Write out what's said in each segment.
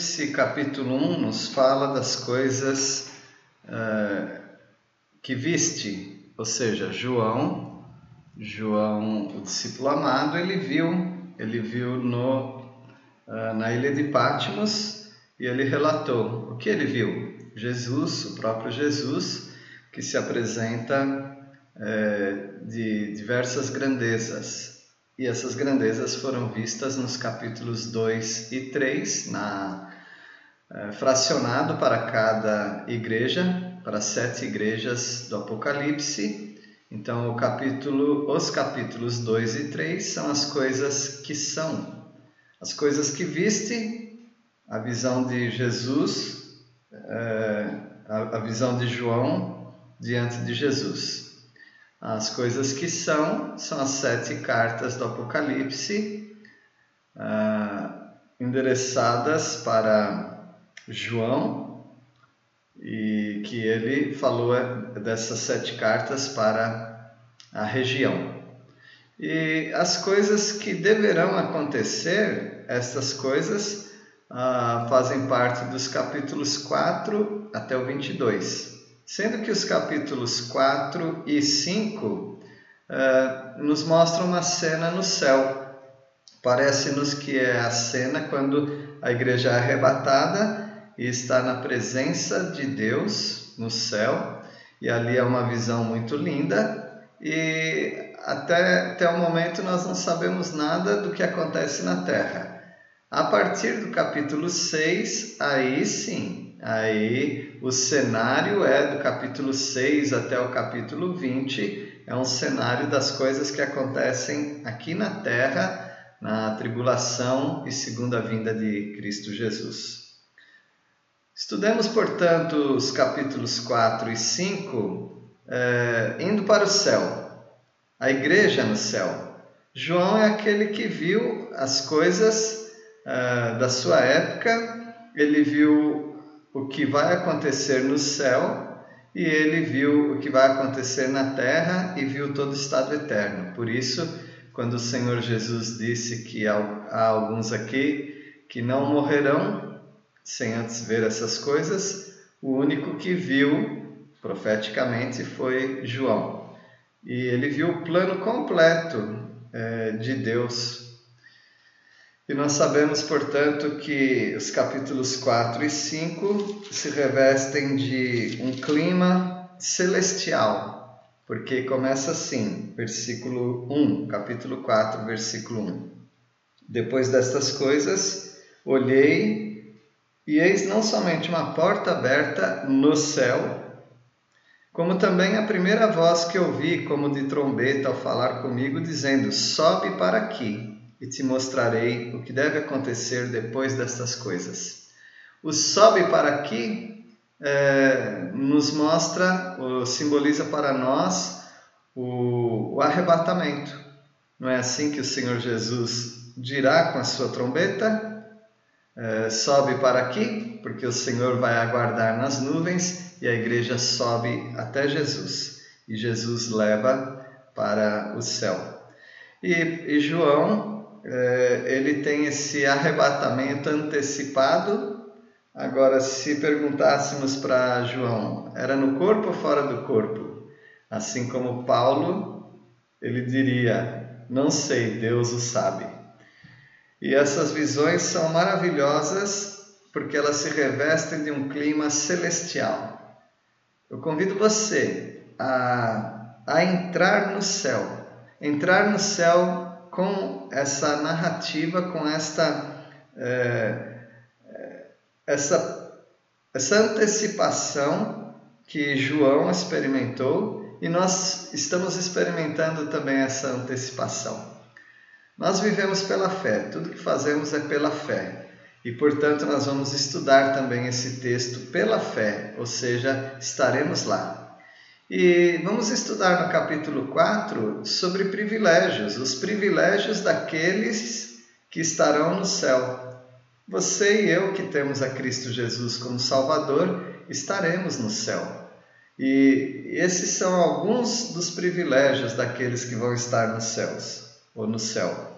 Apocalipse capítulo 1 nos fala das coisas uh, que viste, ou seja, João, João, o discípulo amado, ele viu, ele viu no, uh, na ilha de Patmos e ele relatou. O que ele viu. Jesus, o próprio Jesus, que se apresenta uh, de diversas grandezas, e essas grandezas foram vistas nos capítulos 2 e 3, na, é, fracionado para cada igreja, para sete igrejas do Apocalipse. Então, capítulo, os capítulos 2 e 3 são as coisas que são, as coisas que viste, a visão de Jesus, é, a, a visão de João diante de Jesus. As coisas que são, são as sete cartas do Apocalipse, ah, endereçadas para João, e que ele falou dessas sete cartas para a região. E as coisas que deverão acontecer, estas coisas ah, fazem parte dos capítulos 4 até o 22 sendo que os capítulos 4 e 5 uh, eh, nos mostram uma cena no céu. Parece-nos que é a cena quando a igreja é arrebatada e está na presença de Deus no céu, e ali é uma visão muito linda, e até, até o momento nós não sabemos nada do que acontece na terra. A partir do capítulo 6, aí sim, Aí o cenário é do capítulo 6 até o capítulo 20, é um cenário das coisas que acontecem aqui na terra, na tribulação e segunda vinda de Cristo Jesus. Estudemos, portanto, os capítulos 4 e 5, eh, indo para o céu, a igreja no céu. João é aquele que viu as coisas eh, da sua época, ele viu o que vai acontecer no céu e ele viu o que vai acontecer na terra e viu todo o estado eterno. Por isso, quando o Senhor Jesus disse que há alguns aqui que não morrerão sem antes ver essas coisas, o único que viu profeticamente foi João. E ele viu o plano completo é, de Deus e nós sabemos, portanto, que os capítulos 4 e 5 se revestem de um clima celestial, porque começa assim, versículo 1, capítulo 4, versículo 1. Depois destas coisas, olhei e eis não somente uma porta aberta no céu, como também a primeira voz que ouvi, como de trombeta, ao falar comigo, dizendo: Sobe para aqui e te mostrarei o que deve acontecer depois destas coisas. O sobe para aqui é, nos mostra, simboliza para nós o, o arrebatamento. Não é assim que o Senhor Jesus dirá com a sua trombeta? É, sobe para aqui, porque o Senhor vai aguardar nas nuvens e a igreja sobe até Jesus e Jesus leva para o céu. E, e João é, ele tem esse arrebatamento antecipado. Agora, se perguntássemos para João, era no corpo ou fora do corpo? Assim como Paulo, ele diria: Não sei, Deus o sabe. E essas visões são maravilhosas porque elas se revestem de um clima celestial. Eu convido você a, a entrar no céu. Entrar no céu com essa narrativa, com esta, é, é, essa, essa antecipação que João experimentou e nós estamos experimentando também essa antecipação. Nós vivemos pela fé, tudo que fazemos é pela fé. E, portanto, nós vamos estudar também esse texto pela fé, ou seja, estaremos lá. E vamos estudar no capítulo 4 sobre privilégios, os privilégios daqueles que estarão no céu. Você e eu que temos a Cristo Jesus como Salvador, estaremos no céu. E esses são alguns dos privilégios daqueles que vão estar nos céus ou no céu.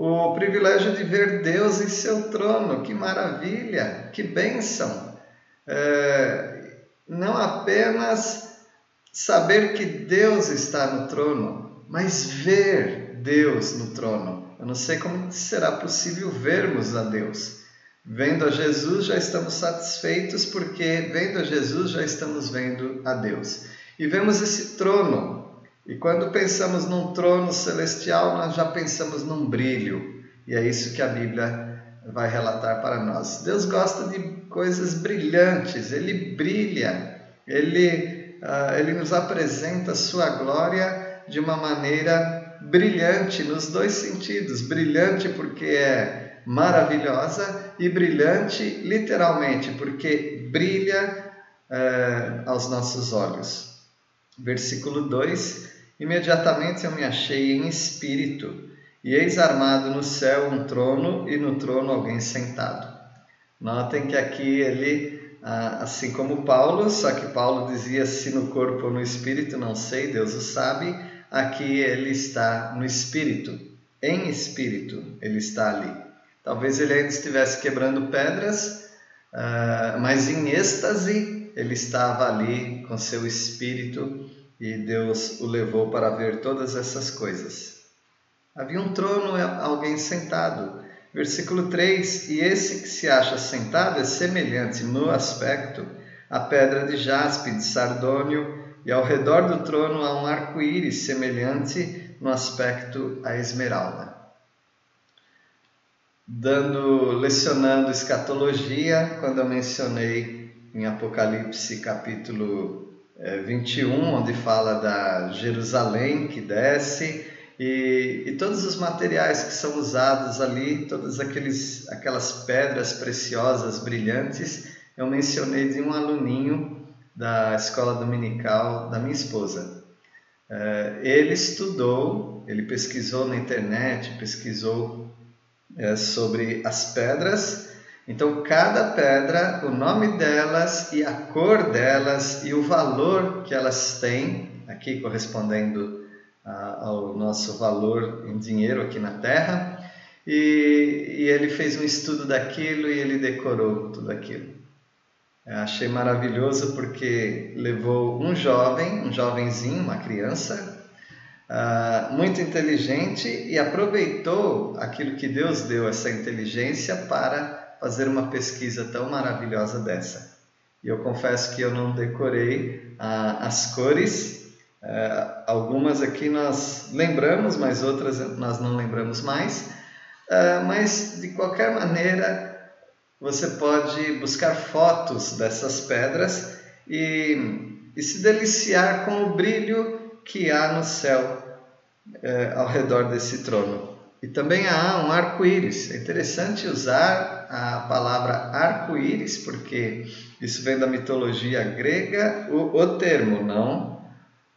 O privilégio de ver Deus em seu trono. Que maravilha, que bênção! É, não apenas saber que Deus está no trono, mas ver Deus no trono. Eu não sei como será possível vermos a Deus. Vendo a Jesus, já estamos satisfeitos, porque vendo a Jesus, já estamos vendo a Deus. E vemos esse trono e quando pensamos num trono celestial, nós já pensamos num brilho. E é isso que a Bíblia vai relatar para nós. Deus gosta de coisas brilhantes, ele brilha, ele, uh, ele nos apresenta sua glória de uma maneira brilhante, nos dois sentidos: brilhante porque é maravilhosa, e brilhante literalmente, porque brilha uh, aos nossos olhos. Versículo 2 Imediatamente eu me achei em espírito, e eis armado no céu um trono, e no trono alguém sentado. Notem que aqui ele, ah, assim como Paulo, só que Paulo dizia se no corpo ou no espírito, não sei, Deus o sabe, aqui ele está no espírito, em espírito ele está ali. Talvez ele ainda estivesse quebrando pedras, ah, mas em êxtase ele estava ali com seu espírito e Deus o levou para ver todas essas coisas. Havia um trono alguém sentado. Versículo 3: E esse que se acha sentado é semelhante no aspecto à pedra de jaspe, de sardônio, e ao redor do trono há um arco-íris semelhante no aspecto à esmeralda. Dando, lecionando escatologia, quando eu mencionei em Apocalipse capítulo 21, é, onde fala da Jerusalém que desce e, e, todos os materiais que são usados ali, todas aqueles, aquelas pedras preciosas, brilhantes, eu mencionei de um aluninho da escola dominical da minha esposa. É, ele estudou, ele pesquisou na internet, pesquisou é, sobre as pedras então, cada pedra, o nome delas e a cor delas e o valor que elas têm, aqui correspondendo ao nosso valor em dinheiro aqui na Terra, e, e ele fez um estudo daquilo e ele decorou tudo aquilo. Eu achei maravilhoso porque levou um jovem, um jovenzinho, uma criança, uh, muito inteligente e aproveitou aquilo que Deus deu, essa inteligência, para fazer uma pesquisa tão maravilhosa dessa. E eu confesso que eu não decorei ah, as cores, ah, algumas aqui nós lembramos, mas outras nós não lembramos mais. Ah, mas de qualquer maneira, você pode buscar fotos dessas pedras e, e se deliciar com o brilho que há no céu eh, ao redor desse trono. E também há um arco-íris. É interessante usar a palavra arco-íris, porque isso vem da mitologia grega, o, o termo, não,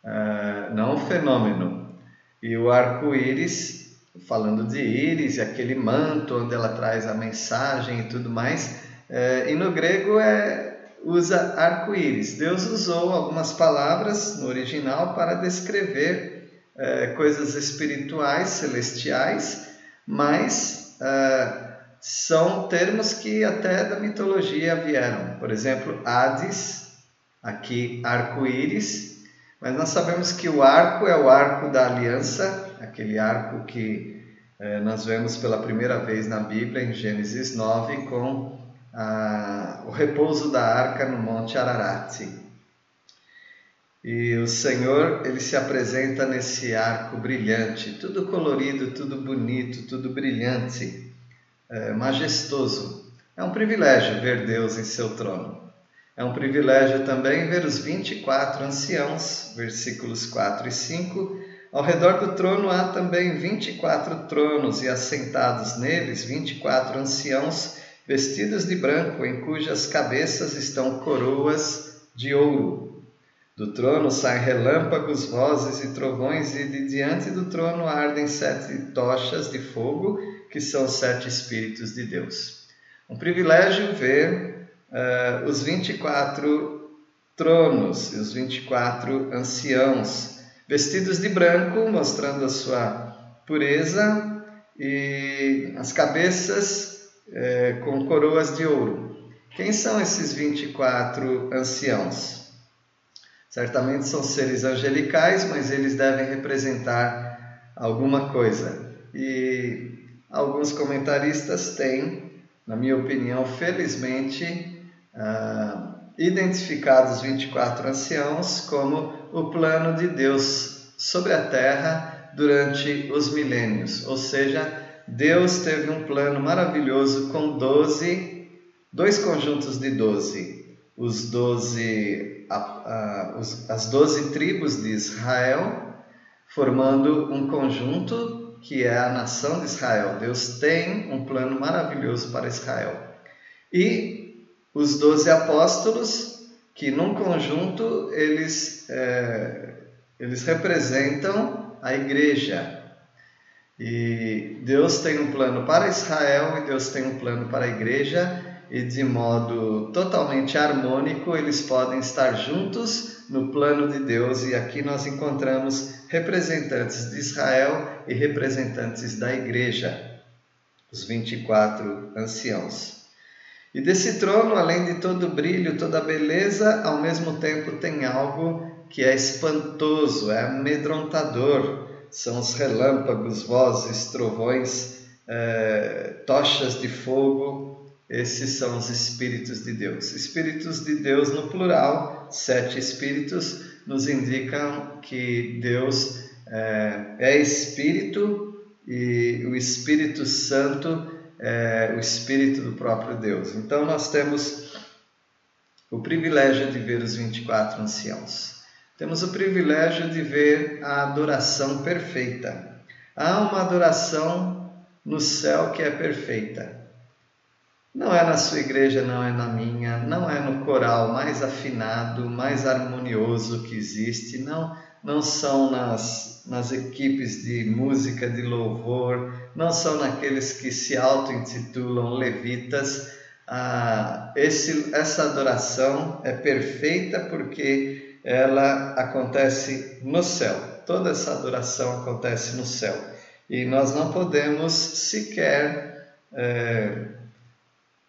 uh, não o fenômeno. E o arco-íris, falando de íris, e aquele manto onde ela traz a mensagem e tudo mais, uh, e no grego é, usa arco-íris. Deus usou algumas palavras no original para descrever é, coisas espirituais, celestiais, mas é, são termos que até da mitologia vieram. Por exemplo, Hades, aqui arco-íris, mas nós sabemos que o arco é o arco da aliança, aquele arco que é, nós vemos pela primeira vez na Bíblia, em Gênesis 9, com a, o repouso da arca no Monte Ararat. E o Senhor, ele se apresenta nesse arco brilhante, tudo colorido, tudo bonito, tudo brilhante, é, majestoso. É um privilégio ver Deus em seu trono. É um privilégio também ver os 24 anciãos, versículos 4 e 5. Ao redor do trono há também 24 tronos, e assentados neles 24 anciãos, vestidos de branco, em cujas cabeças estão coroas de ouro. Do trono saem relâmpagos, vozes e trovões, e de diante do trono ardem sete tochas de fogo, que são sete Espíritos de Deus. Um privilégio ver uh, os 24 tronos e os 24 anciãos vestidos de branco, mostrando a sua pureza, e as cabeças é, com coroas de ouro. Quem são esses 24 anciãos? Certamente são seres angelicais, mas eles devem representar alguma coisa. E alguns comentaristas têm, na minha opinião, felizmente, ah, identificado os 24 anciãos como o plano de Deus sobre a terra durante os milênios. Ou seja, Deus teve um plano maravilhoso com 12, dois conjuntos de 12. Os 12, a, a, os, as 12 tribos de Israel, formando um conjunto que é a nação de Israel. Deus tem um plano maravilhoso para Israel. E os doze apóstolos, que num conjunto eles, é, eles representam a igreja. E Deus tem um plano para Israel e Deus tem um plano para a igreja, e de modo totalmente harmônico eles podem estar juntos no plano de Deus, e aqui nós encontramos representantes de Israel e representantes da igreja, os 24 anciãos. E desse trono, além de todo o brilho, toda beleza, ao mesmo tempo tem algo que é espantoso, é amedrontador. São os relâmpagos, vozes, trovões, é, tochas de fogo. Esses são os Espíritos de Deus. Espíritos de Deus no plural, sete Espíritos, nos indicam que Deus é, é Espírito e o Espírito Santo é o Espírito do próprio Deus. Então nós temos o privilégio de ver os 24 anciãos. Temos o privilégio de ver a adoração perfeita. Há uma adoração no céu que é perfeita. Não é na sua igreja, não é na minha, não é no coral mais afinado, mais harmonioso que existe, não, não são nas, nas equipes de música de louvor, não são naqueles que se auto-intitulam levitas. Ah, esse, essa adoração é perfeita porque ela acontece no céu. Toda essa adoração acontece no céu. E nós não podemos sequer. É,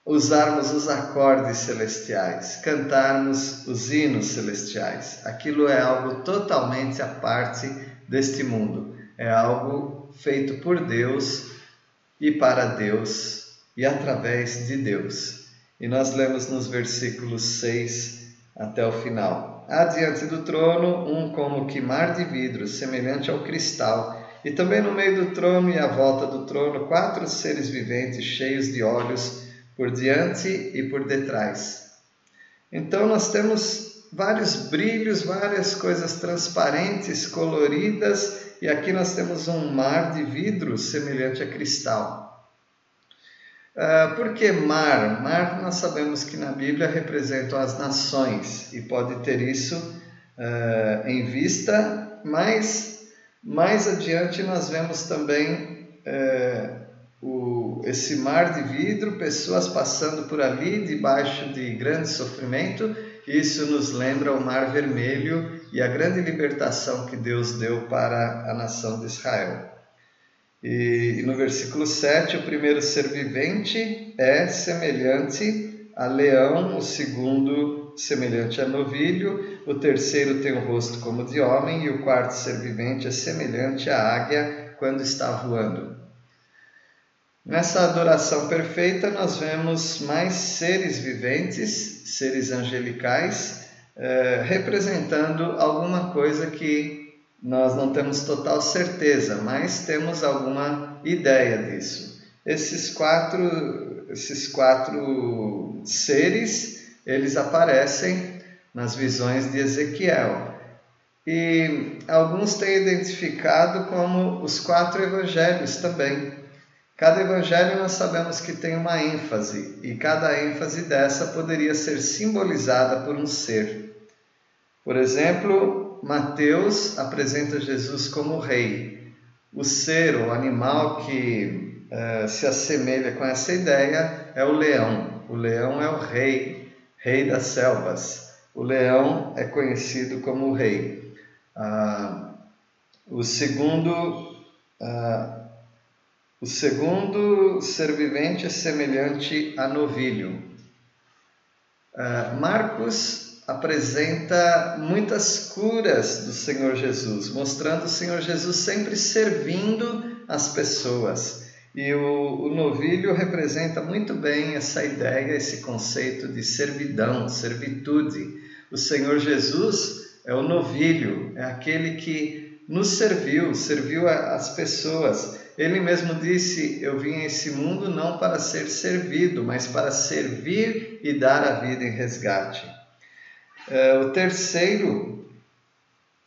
usarmos os acordes celestiais, cantarmos os hinos celestiais. Aquilo é algo totalmente à parte deste mundo. É algo feito por Deus e para Deus e através de Deus. E nós lemos nos versículos 6 até o final. Há diante do trono um como que mar de vidro, semelhante ao cristal, e também no meio do trono e à volta do trono quatro seres viventes cheios de olhos por diante e por detrás. Então nós temos vários brilhos, várias coisas transparentes, coloridas, e aqui nós temos um mar de vidro semelhante a cristal. Uh, por que mar? Mar nós sabemos que na Bíblia representam as nações e pode ter isso uh, em vista, mas mais adiante nós vemos também uh, o, esse mar de vidro, pessoas passando por ali debaixo de grande sofrimento. Isso nos lembra o Mar Vermelho e a grande libertação que Deus deu para a nação de Israel. E, e no versículo 7, o primeiro ser vivente é semelhante a leão, o segundo semelhante a novilho, o terceiro tem o rosto como de homem e o quarto ser vivente é semelhante à águia quando está voando. Nessa adoração perfeita, nós vemos mais seres viventes, seres angelicais, eh, representando alguma coisa que nós não temos total certeza, mas temos alguma ideia disso. Esses quatro, esses quatro seres, eles aparecem nas visões de Ezequiel. E alguns têm identificado como os quatro evangelhos também. Cada evangelho nós sabemos que tem uma ênfase, e cada ênfase dessa poderia ser simbolizada por um ser. Por exemplo, Mateus apresenta Jesus como rei. O ser, o animal que uh, se assemelha com essa ideia é o leão. O leão é o rei, rei das selvas. O leão é conhecido como rei. Uh, o segundo uh, O segundo ser vivente é semelhante a novilho. Uh, Marcos apresenta muitas curas do Senhor Jesus, mostrando o Senhor Jesus sempre servindo as pessoas. E o, o novilho representa muito bem essa ideia, esse conceito de servidão, servitude. O Senhor Jesus é o novilho, é aquele que nos serviu, serviu as pessoas. Ele mesmo disse: Eu vim a esse mundo não para ser servido, mas para servir e dar a vida em resgate. É, o terceiro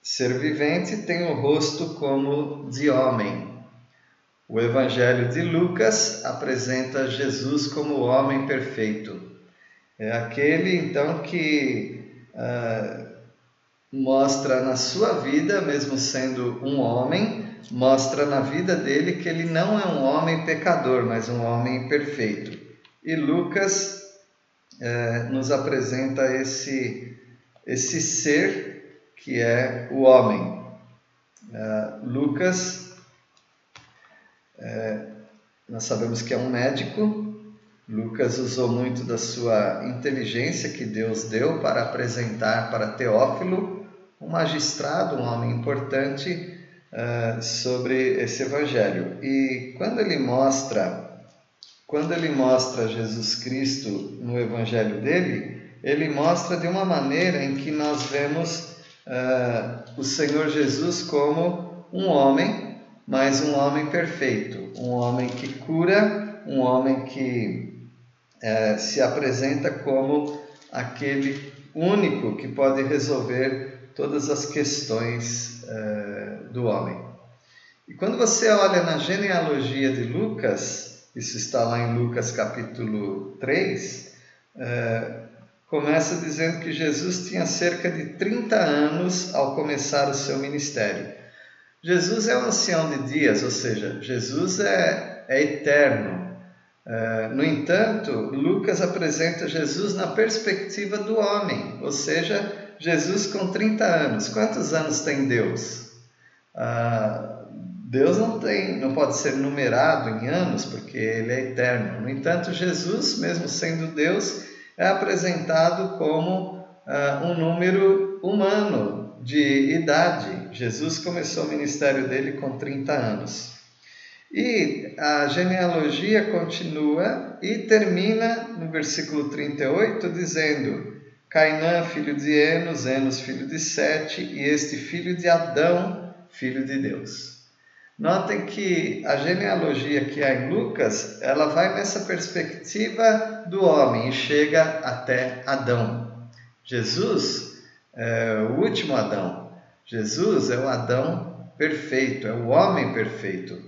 ser vivente tem o rosto como de homem. O Evangelho de Lucas apresenta Jesus como o homem perfeito. É aquele então que uh, mostra na sua vida, mesmo sendo um homem, mostra na vida dele que ele não é um homem pecador, mas um homem perfeito. E Lucas uh, nos apresenta esse, esse ser que é o homem. Uh, Lucas é, nós sabemos que é um médico. Lucas usou muito da sua inteligência que Deus deu para apresentar para Teófilo, um magistrado, um homem importante, uh, sobre esse evangelho. E quando ele mostra, quando ele mostra Jesus Cristo no evangelho dele, ele mostra de uma maneira em que nós vemos uh, o Senhor Jesus como um homem mas um homem perfeito, um homem que cura, um homem que é, se apresenta como aquele único que pode resolver todas as questões é, do homem. E quando você olha na genealogia de Lucas, isso está lá em Lucas capítulo 3, é, começa dizendo que Jesus tinha cerca de 30 anos ao começar o seu ministério. Jesus é o ancião de dias, ou seja, Jesus é, é eterno. É, no entanto, Lucas apresenta Jesus na perspectiva do homem, ou seja, Jesus com 30 anos. Quantos anos tem Deus? Ah, Deus não tem, não pode ser numerado em anos, porque ele é eterno. No entanto, Jesus, mesmo sendo Deus, é apresentado como ah, um número humano, de idade. Jesus começou o ministério dele com 30 anos. E a genealogia continua e termina no versículo 38 dizendo: Cainã, filho de Enos, Enos, filho de Sete, e este filho de Adão, filho de Deus. Notem que a genealogia que há em Lucas, ela vai nessa perspectiva do homem e chega até Adão. Jesus é o último Adão. Jesus é o Adão perfeito, é o homem perfeito.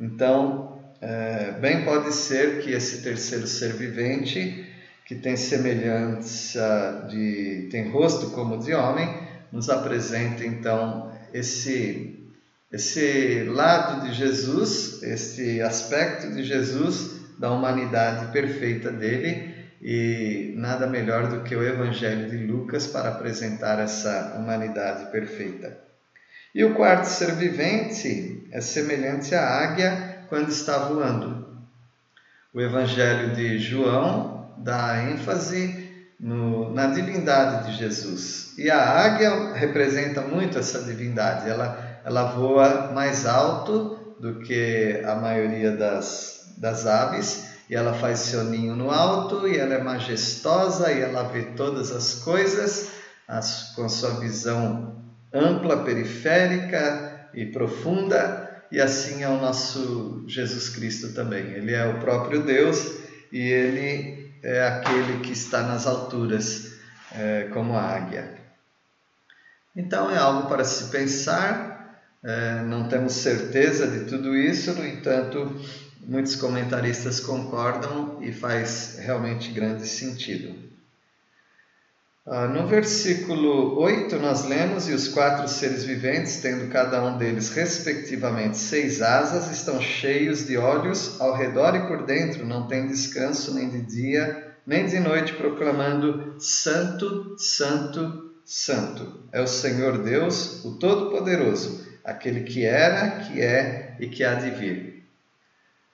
Então, é, bem pode ser que esse terceiro ser vivente, que tem semelhança de, tem rosto como de homem, nos apresente então esse esse lado de Jesus, esse aspecto de Jesus da humanidade perfeita dele e nada melhor do que o Evangelho de Lucas para apresentar essa humanidade perfeita. E o quarto ser vivente é semelhante à águia quando está voando. O Evangelho de João dá ênfase no, na divindade de Jesus. E a águia representa muito essa divindade. Ela, ela voa mais alto do que a maioria das, das aves e ela faz seu ninho no alto, e ela é majestosa, e ela vê todas as coisas as, com sua visão ampla, periférica e profunda, e assim é o nosso Jesus Cristo também. Ele é o próprio Deus e ele é aquele que está nas alturas, é, como a águia. Então é algo para se pensar, é, não temos certeza de tudo isso, no entanto, muitos comentaristas concordam e faz realmente grande sentido. Ah, no versículo 8, nós lemos: E os quatro seres viventes, tendo cada um deles respectivamente seis asas, estão cheios de olhos ao redor e por dentro, não têm descanso nem de dia nem de noite, proclamando: Santo, Santo, Santo. É o Senhor Deus, o Todo-Poderoso, aquele que era, que é e que há de vir.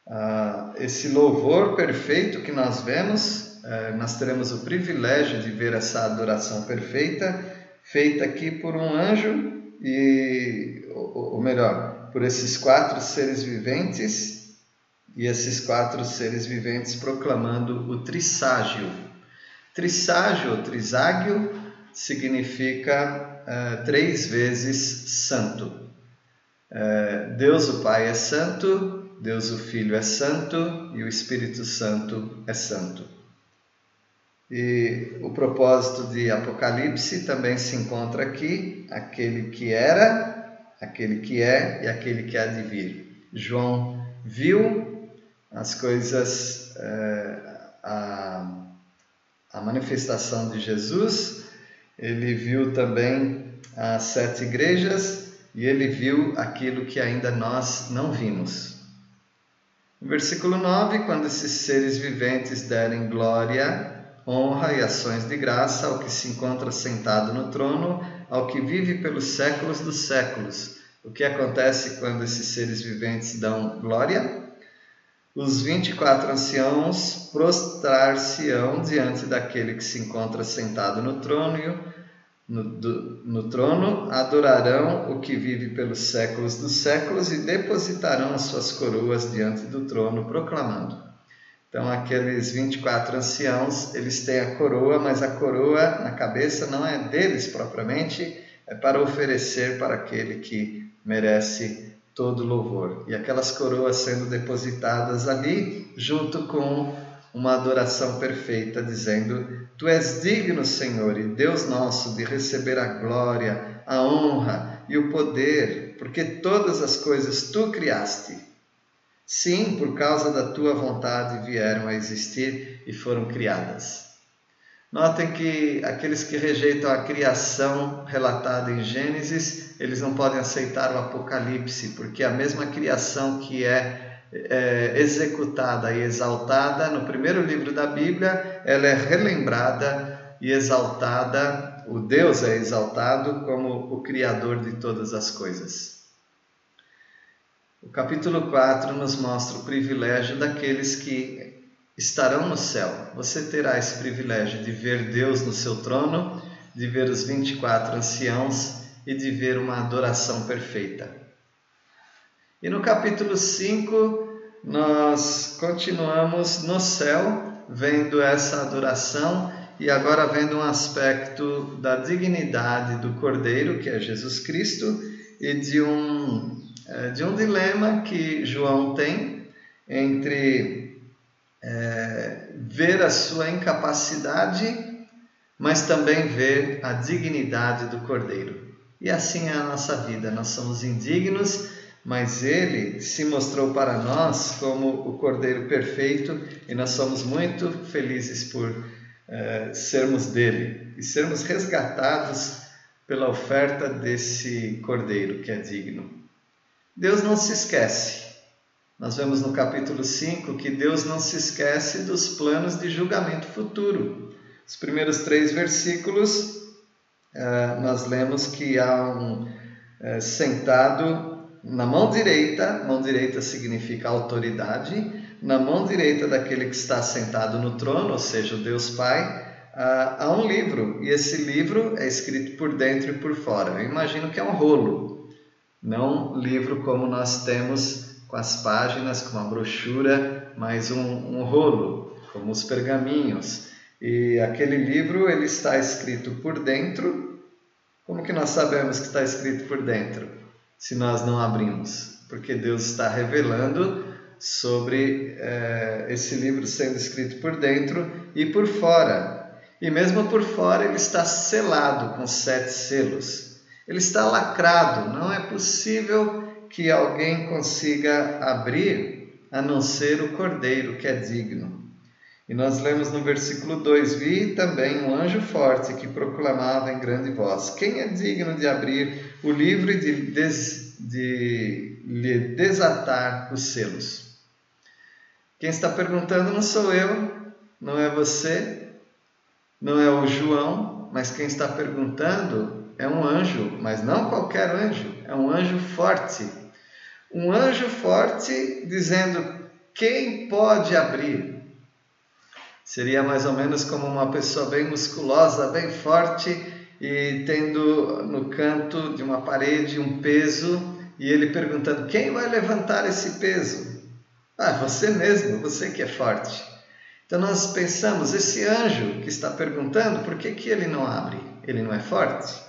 ah, esse louvor perfeito que nós vemos, nós teremos o privilégio de ver essa adoração perfeita feita aqui por um anjo e, ou melhor, por esses quatro seres viventes e esses quatro seres viventes proclamando o trisságio. Trisságio ou triságio significa uh, três vezes santo. Uh, Deus o Pai é santo, Deus o Filho é santo e o Espírito Santo é santo. E o propósito de Apocalipse também se encontra aqui: aquele que era, aquele que é e aquele que há de vir. João viu as coisas, eh, a, a manifestação de Jesus, ele viu também as sete igrejas e ele viu aquilo que ainda nós não vimos. No versículo 9: quando esses seres viventes derem glória honra e ações de graça ao que se encontra sentado no trono, ao que vive pelos séculos dos séculos. O que acontece quando esses seres viventes dão glória? Os 24 anciãos prostrar-se-ão diante daquele que se encontra sentado no trono, no, do, no trono, adorarão o que vive pelos séculos dos séculos e depositarão as suas coroas diante do trono, proclamando: então, aqueles 24 anciãos, eles têm a coroa, mas a coroa na cabeça não é deles propriamente, é para oferecer para aquele que merece todo louvor. E aquelas coroas sendo depositadas ali, junto com uma adoração perfeita, dizendo: Tu és digno, Senhor e Deus nosso, de receber a glória, a honra e o poder, porque todas as coisas tu criaste Sim, por causa da tua vontade vieram a existir e foram criadas. Notem que aqueles que rejeitam a criação relatada em Gênesis, eles não podem aceitar o Apocalipse, porque a mesma criação que é, é executada e exaltada no primeiro livro da Bíblia, ela é relembrada e exaltada, o Deus é exaltado como o Criador de todas as coisas. O capítulo 4 nos mostra o privilégio daqueles que estarão no céu. Você terá esse privilégio de ver Deus no seu trono, de ver os 24 anciãos e de ver uma adoração perfeita. E no capítulo 5, nós continuamos no céu, vendo essa adoração e agora vendo um aspecto da dignidade do Cordeiro, que é Jesus Cristo, e de um de um dilema que João tem entre é, ver a sua incapacidade, mas também ver a dignidade do Cordeiro. E assim é a nossa vida, nós somos indignos, mas ele se mostrou para nós como o Cordeiro perfeito e nós somos muito felizes por é, sermos dele e sermos resgatados pela oferta desse Cordeiro que é digno. Deus não se esquece. Nós vemos no capítulo 5 que Deus não se esquece dos planos de julgamento futuro. Os primeiros três versículos, eh, nós lemos que há um eh, sentado na mão direita, mão direita significa autoridade, na mão direita daquele que está sentado no trono, ou seja, o Deus Pai, há um livro, e esse livro é escrito por dentro e por fora. Eu imagino que é um rolo, não livro como nós temos com as páginas, com uma brochura, mas um, um rolo, como os pergaminhos. E aquele livro ele está escrito por dentro. Como que nós sabemos que está escrito por dentro? Se nós não abrimos, porque Deus está revelando sobre é, esse livro sendo escrito por dentro e por fora. E mesmo por fora ele está selado com sete selos. Ele está lacrado, não é possível que alguém consiga abrir a não ser o cordeiro que é digno. E nós lemos no versículo 2: Vi também um anjo forte que proclamava em grande voz: Quem é digno de abrir o livro e de, des, de lhe desatar os selos? Quem está perguntando não sou eu, não é você, não é o João, mas quem está perguntando é um anjo, mas não qualquer anjo, é um anjo forte. Um anjo forte dizendo: quem pode abrir? Seria mais ou menos como uma pessoa bem musculosa, bem forte e tendo no canto de uma parede um peso e ele perguntando: quem vai levantar esse peso? Ah, você mesmo, você que é forte. Então nós pensamos: esse anjo que está perguntando, por que, que ele não abre? Ele não é forte?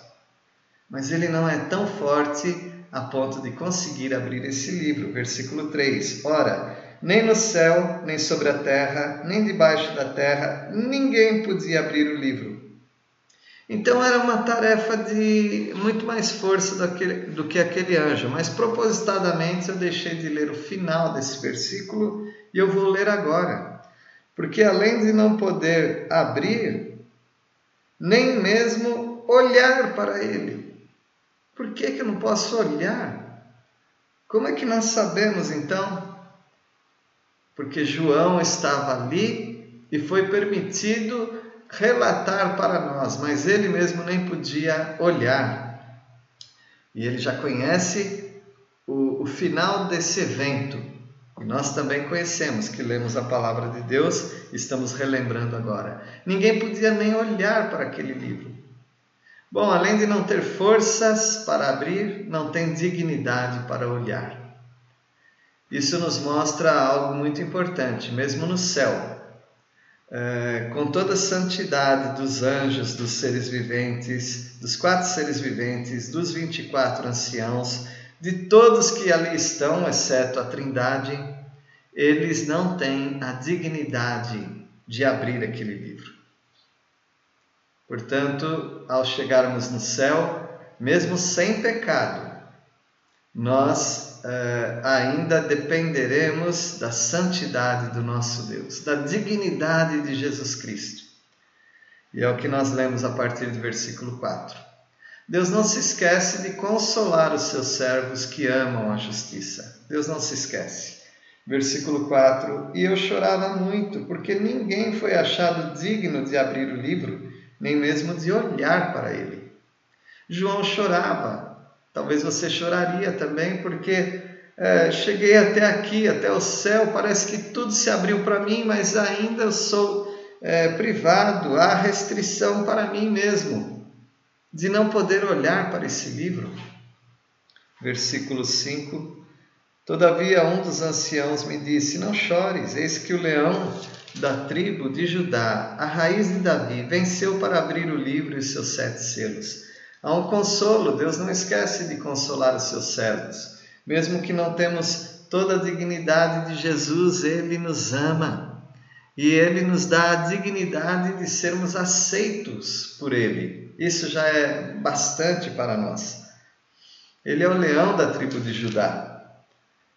Mas ele não é tão forte a ponto de conseguir abrir esse livro. Versículo 3: Ora, nem no céu, nem sobre a terra, nem debaixo da terra, ninguém podia abrir o livro. Então era uma tarefa de muito mais força do que aquele anjo, mas propositadamente eu deixei de ler o final desse versículo e eu vou ler agora. Porque além de não poder abrir, nem mesmo olhar para ele. Por que, que eu não posso olhar? Como é que nós sabemos então porque João estava ali e foi permitido relatar para nós, mas ele mesmo nem podia olhar. E ele já conhece o, o final desse evento. E nós também conhecemos, que lemos a palavra de Deus, estamos relembrando agora. Ninguém podia nem olhar para aquele livro. Bom, além de não ter forças para abrir, não tem dignidade para olhar. Isso nos mostra algo muito importante, mesmo no céu. É, com toda a santidade dos anjos, dos seres viventes, dos quatro seres viventes, dos 24 anciãos, de todos que ali estão, exceto a Trindade, eles não têm a dignidade de abrir aquele livro. Portanto, ao chegarmos no céu, mesmo sem pecado, nós uh, ainda dependeremos da santidade do nosso Deus, da dignidade de Jesus Cristo. E é o que nós lemos a partir do versículo 4. Deus não se esquece de consolar os seus servos que amam a justiça. Deus não se esquece. Versículo 4: E eu chorava muito, porque ninguém foi achado digno de abrir o livro, nem mesmo de olhar para ele. João chorava, Talvez você choraria também, porque é, cheguei até aqui, até o céu, parece que tudo se abriu para mim, mas ainda eu sou é, privado, há restrição para mim mesmo, de não poder olhar para esse livro. Versículo 5: Todavia um dos anciãos me disse: Não chores, eis que o leão da tribo de Judá, a raiz de Davi, venceu para abrir o livro e seus sete selos. Há um consolo, Deus não esquece de consolar os seus servos. Mesmo que não temos toda a dignidade de Jesus, Ele nos ama. E Ele nos dá a dignidade de sermos aceitos por Ele. Isso já é bastante para nós. Ele é o leão da tribo de Judá.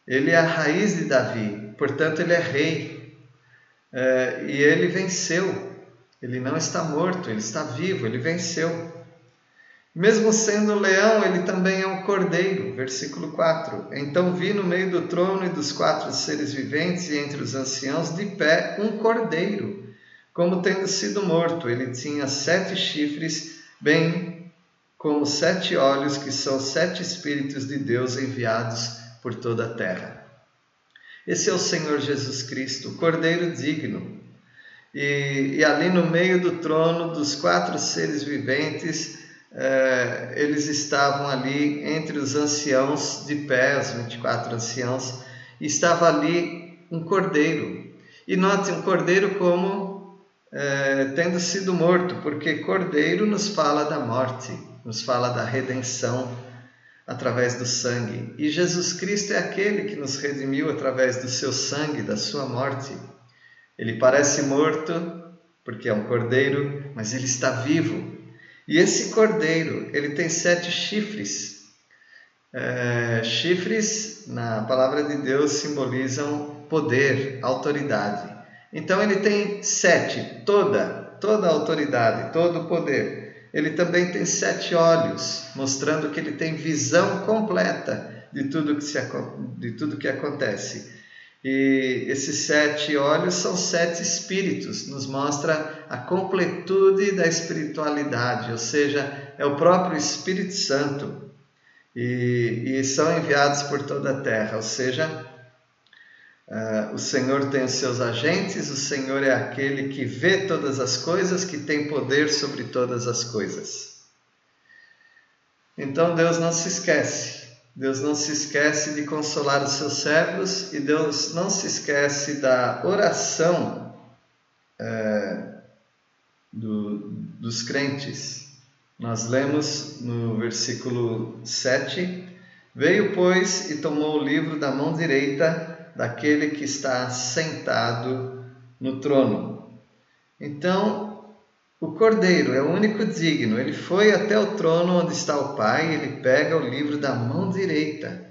Ele é a raiz de Davi, portanto, ele é rei. É, e ele venceu. Ele não está morto, ele está vivo, ele venceu. Mesmo sendo leão, ele também é um cordeiro. Versículo 4. Então vi no meio do trono e dos quatro seres viventes e entre os anciãos de pé um cordeiro, como tendo sido morto. Ele tinha sete chifres, bem como sete olhos, que são sete espíritos de Deus enviados por toda a terra. Esse é o Senhor Jesus Cristo, o cordeiro digno. E, e ali no meio do trono dos quatro seres viventes, é, eles estavam ali entre os anciãos de pé, os 24 anciãos, e estava ali um cordeiro. E note, um cordeiro como é, tendo sido morto, porque cordeiro nos fala da morte, nos fala da redenção através do sangue. E Jesus Cristo é aquele que nos redimiu através do seu sangue, da sua morte. Ele parece morto, porque é um cordeiro, mas ele está vivo, e esse cordeiro, ele tem sete chifres. É, chifres, na palavra de Deus, simbolizam poder, autoridade. Então ele tem sete, toda, toda a autoridade, todo o poder. Ele também tem sete olhos, mostrando que ele tem visão completa de tudo que, se, de tudo que acontece. E esses sete olhos são sete espíritos, nos mostra a completude da espiritualidade, ou seja, é o próprio Espírito Santo. E, e são enviados por toda a terra, ou seja, Uh, o Senhor tem os seus agentes, o Senhor é aquele que vê todas as coisas, que tem poder sobre todas as coisas. Então Deus não se esquece. Deus não se esquece de consolar os seus servos e Deus não se esquece da oração é, do, dos crentes. Nós lemos no versículo 7: Veio, pois, e tomou o livro da mão direita daquele que está sentado no trono. Então, o cordeiro é o único digno. Ele foi até o trono onde está o Pai, ele pega o livro da mão direita.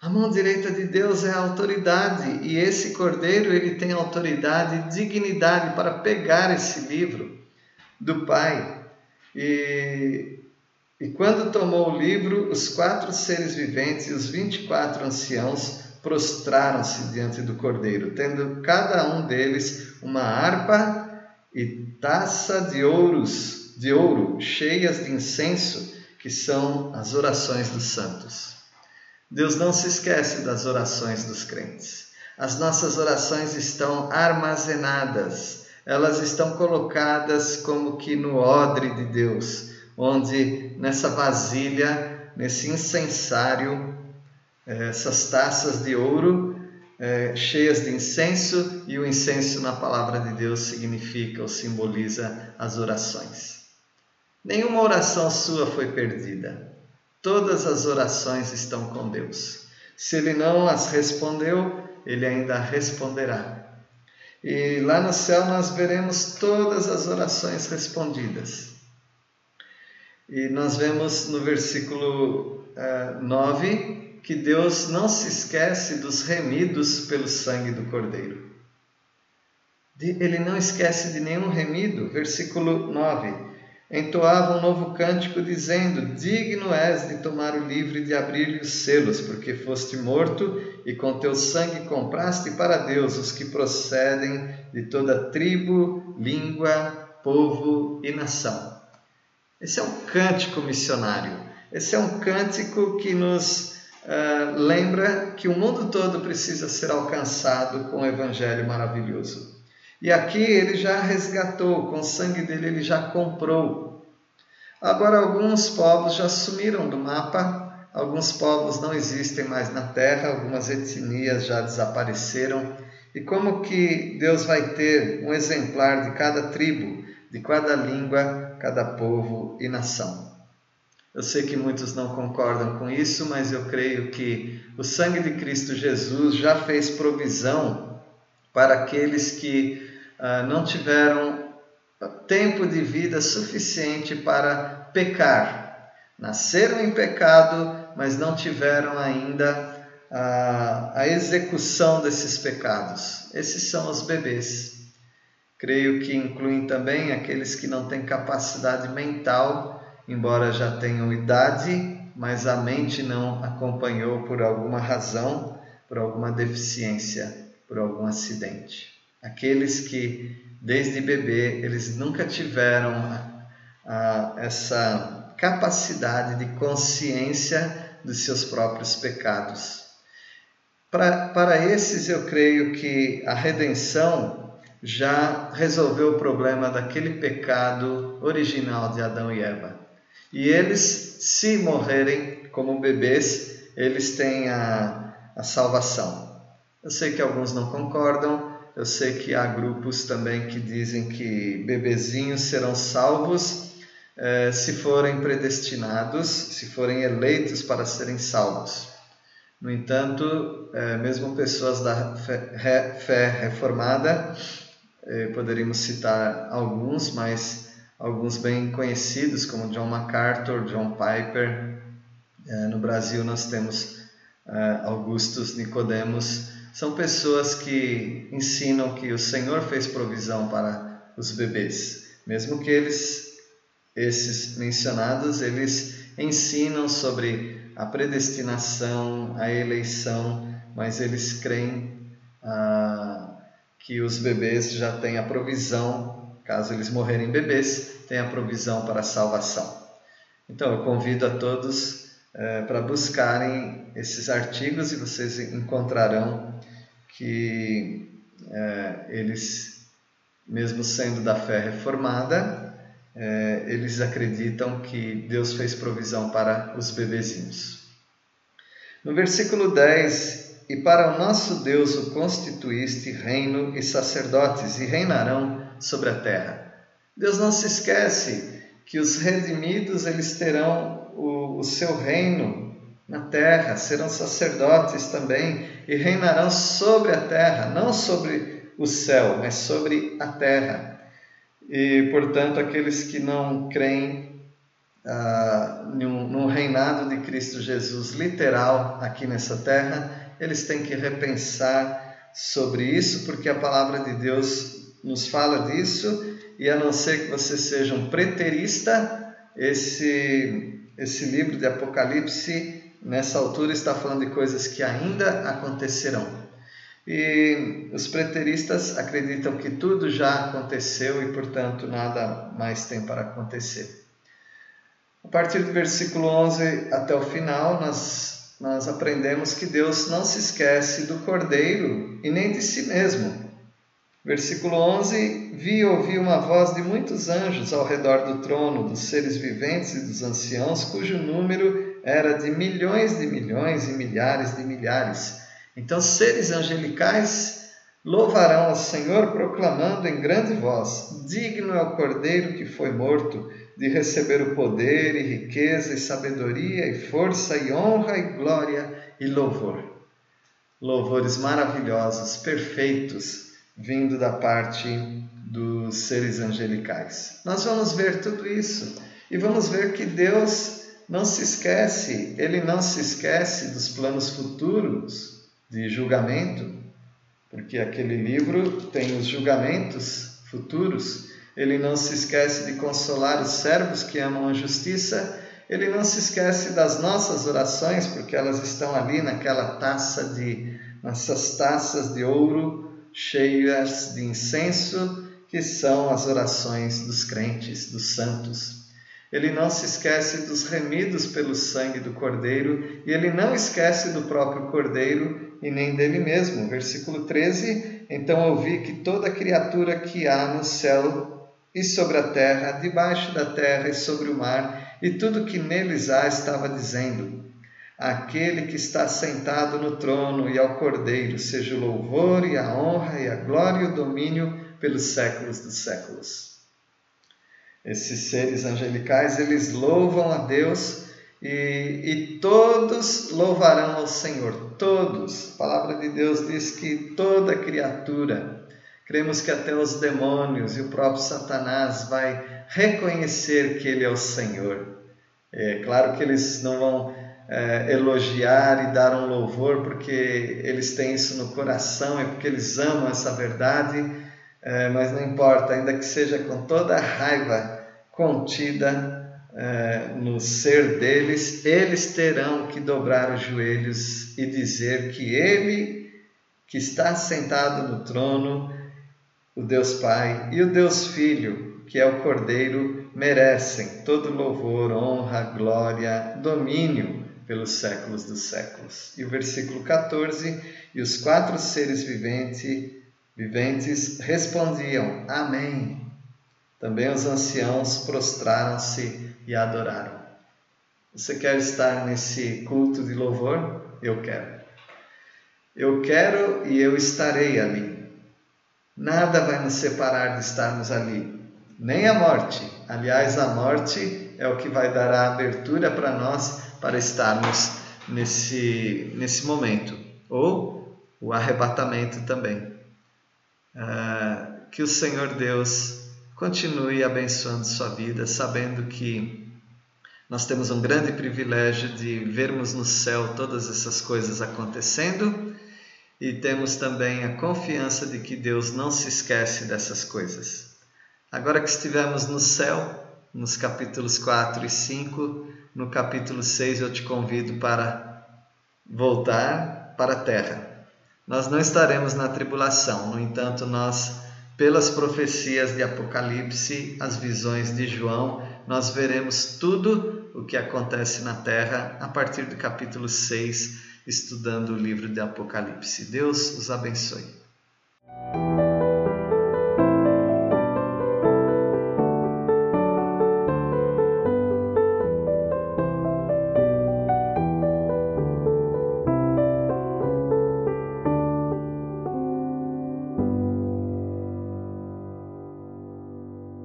A mão direita de Deus é a autoridade, e esse cordeiro ele tem autoridade e dignidade para pegar esse livro do Pai. E, e quando tomou o livro, os quatro seres viventes e os vinte e quatro anciãos prostraram-se diante do cordeiro, tendo cada um deles uma harpa e taça de ouros, de ouro cheias de incenso, que são as orações dos santos. Deus não se esquece das orações dos crentes. As nossas orações estão armazenadas, elas estão colocadas como que no odre de Deus, onde nessa vasilha, nesse incensário, essas taças de ouro é, cheias de incenso, e o incenso na palavra de Deus significa ou simboliza as orações. Nenhuma oração sua foi perdida. Todas as orações estão com Deus. Se ele não as respondeu, ele ainda responderá. E lá no céu nós veremos todas as orações respondidas. E nós vemos no versículo uh, 9 que Deus não se esquece dos remidos pelo sangue do Cordeiro. Ele não esquece de nenhum remido. Versículo 9. Entoava um novo cântico, dizendo: Digno és de tomar o livro e de abrir-lhe os selos, porque foste morto e com teu sangue compraste para Deus os que procedem de toda tribo, língua, povo e nação. Esse é um cântico missionário. Esse é um cântico que nos uh, lembra que o mundo todo precisa ser alcançado com o Evangelho maravilhoso. E aqui ele já resgatou, com o sangue dele ele já comprou. Agora, alguns povos já sumiram do mapa, alguns povos não existem mais na terra, algumas etnias já desapareceram. E como que Deus vai ter um exemplar de cada tribo, de cada língua, cada povo e nação? Eu sei que muitos não concordam com isso, mas eu creio que o sangue de Cristo Jesus já fez provisão para aqueles que ah, não tiveram tempo de vida suficiente para pecar. Nasceram em pecado, mas não tiveram ainda a, a execução desses pecados. Esses são os bebês. Creio que incluem também aqueles que não têm capacidade mental embora já tenham idade, mas a mente não acompanhou por alguma razão, por alguma deficiência, por algum acidente. Aqueles que desde bebê eles nunca tiveram a, a, essa capacidade de consciência dos seus próprios pecados. Para, para esses, eu creio que a redenção já resolveu o problema daquele pecado original de Adão e Eva. E eles, se morrerem como bebês, eles têm a, a salvação. Eu sei que alguns não concordam, eu sei que há grupos também que dizem que bebezinhos serão salvos eh, se forem predestinados, se forem eleitos para serem salvos. No entanto, eh, mesmo pessoas da fé, fé reformada, eh, poderíamos citar alguns, mas alguns bem conhecidos como John MacArthur, John Piper. É, no Brasil nós temos é, Augustus Nicodemos. São pessoas que ensinam que o Senhor fez provisão para os bebês, mesmo que eles, esses mencionados, eles ensinam sobre a predestinação, a eleição, mas eles creem ah, que os bebês já têm a provisão caso eles morrerem bebês, tem a provisão para a salvação. Então eu convido a todos é, para buscarem esses artigos e vocês encontrarão que é, eles, mesmo sendo da fé reformada, é, eles acreditam que Deus fez provisão para os bebezinhos. No versículo 10, e para o nosso Deus o constituíste reino e sacerdotes, e reinarão sobre a terra. Deus não se esquece que os redimidos eles terão o, o seu reino na terra, serão sacerdotes também e reinarão sobre a terra, não sobre o céu, mas sobre a terra. E, portanto, aqueles que não creem ah, no, reinado de Cristo Jesus literal aqui nessa terra, eles têm que repensar sobre isso, porque a palavra de Deus nos fala disso, e a não ser que você seja um preterista, esse, esse livro de Apocalipse, nessa altura, está falando de coisas que ainda acontecerão. E os preteristas acreditam que tudo já aconteceu e, portanto, nada mais tem para acontecer. A partir do versículo 11 até o final, nós, nós aprendemos que Deus não se esquece do cordeiro e nem de si mesmo. Versículo 11: Vi e ouvi uma voz de muitos anjos ao redor do trono, dos seres viventes e dos anciãos, cujo número era de milhões de milhões e milhares de milhares. Então, seres angelicais louvarão ao Senhor, proclamando em grande voz: Digno é o cordeiro que foi morto de receber o poder e riqueza e sabedoria e força e honra e glória e louvor. Louvores maravilhosos, perfeitos vindo da parte dos seres angelicais. Nós vamos ver tudo isso e vamos ver que Deus não se esquece, ele não se esquece dos planos futuros de julgamento, porque aquele livro tem os julgamentos futuros. Ele não se esquece de consolar os servos que amam a justiça. Ele não se esquece das nossas orações, porque elas estão ali naquela taça de, nessas taças de ouro cheias de incenso, que são as orações dos crentes, dos santos. Ele não se esquece dos remidos pelo sangue do Cordeiro e ele não esquece do próprio Cordeiro e nem dele mesmo. Versículo 13: Então ouvi que toda criatura que há no céu e sobre a terra, debaixo da terra e sobre o mar, e tudo que neles há, estava dizendo: aquele que está sentado no trono e ao Cordeiro, seja o louvor e a honra e a glória e o domínio pelos séculos dos séculos. Esses seres angelicais, eles louvam a Deus e, e todos louvarão ao Senhor, todos. A palavra de Deus diz que toda criatura, cremos que até os demônios e o próprio Satanás vai reconhecer que Ele é o Senhor. É claro que eles não vão é, elogiar e dar um louvor porque eles têm isso no coração e porque eles amam essa verdade, é, mas não importa, ainda que seja com toda a raiva contida é, no ser deles, eles terão que dobrar os joelhos e dizer que Ele, que está sentado no trono, o Deus Pai e o Deus Filho, que é o Cordeiro, merecem todo louvor, honra, glória, domínio pelos séculos dos séculos. E o versículo 14: E os quatro seres viventes, viventes respondiam: Amém. Também os anciãos prostraram-se e adoraram. Você quer estar nesse culto de louvor? Eu quero. Eu quero e eu estarei ali. Nada vai nos separar de estarmos ali, nem a morte. Aliás, a morte é o que vai dar a abertura para nós para estarmos nesse, nesse momento, ou o arrebatamento também. Ah, que o Senhor Deus continue abençoando sua vida, sabendo que nós temos um grande privilégio de vermos no céu todas essas coisas acontecendo e temos também a confiança de que Deus não se esquece dessas coisas. Agora que estivemos no céu, nos capítulos 4 e 5, no capítulo 6 eu te convido para voltar para a terra. Nós não estaremos na tribulação, no entanto, nós, pelas profecias de Apocalipse, as visões de João, nós veremos tudo o que acontece na terra a partir do capítulo 6 estudando o livro de Apocalipse. Deus os abençoe.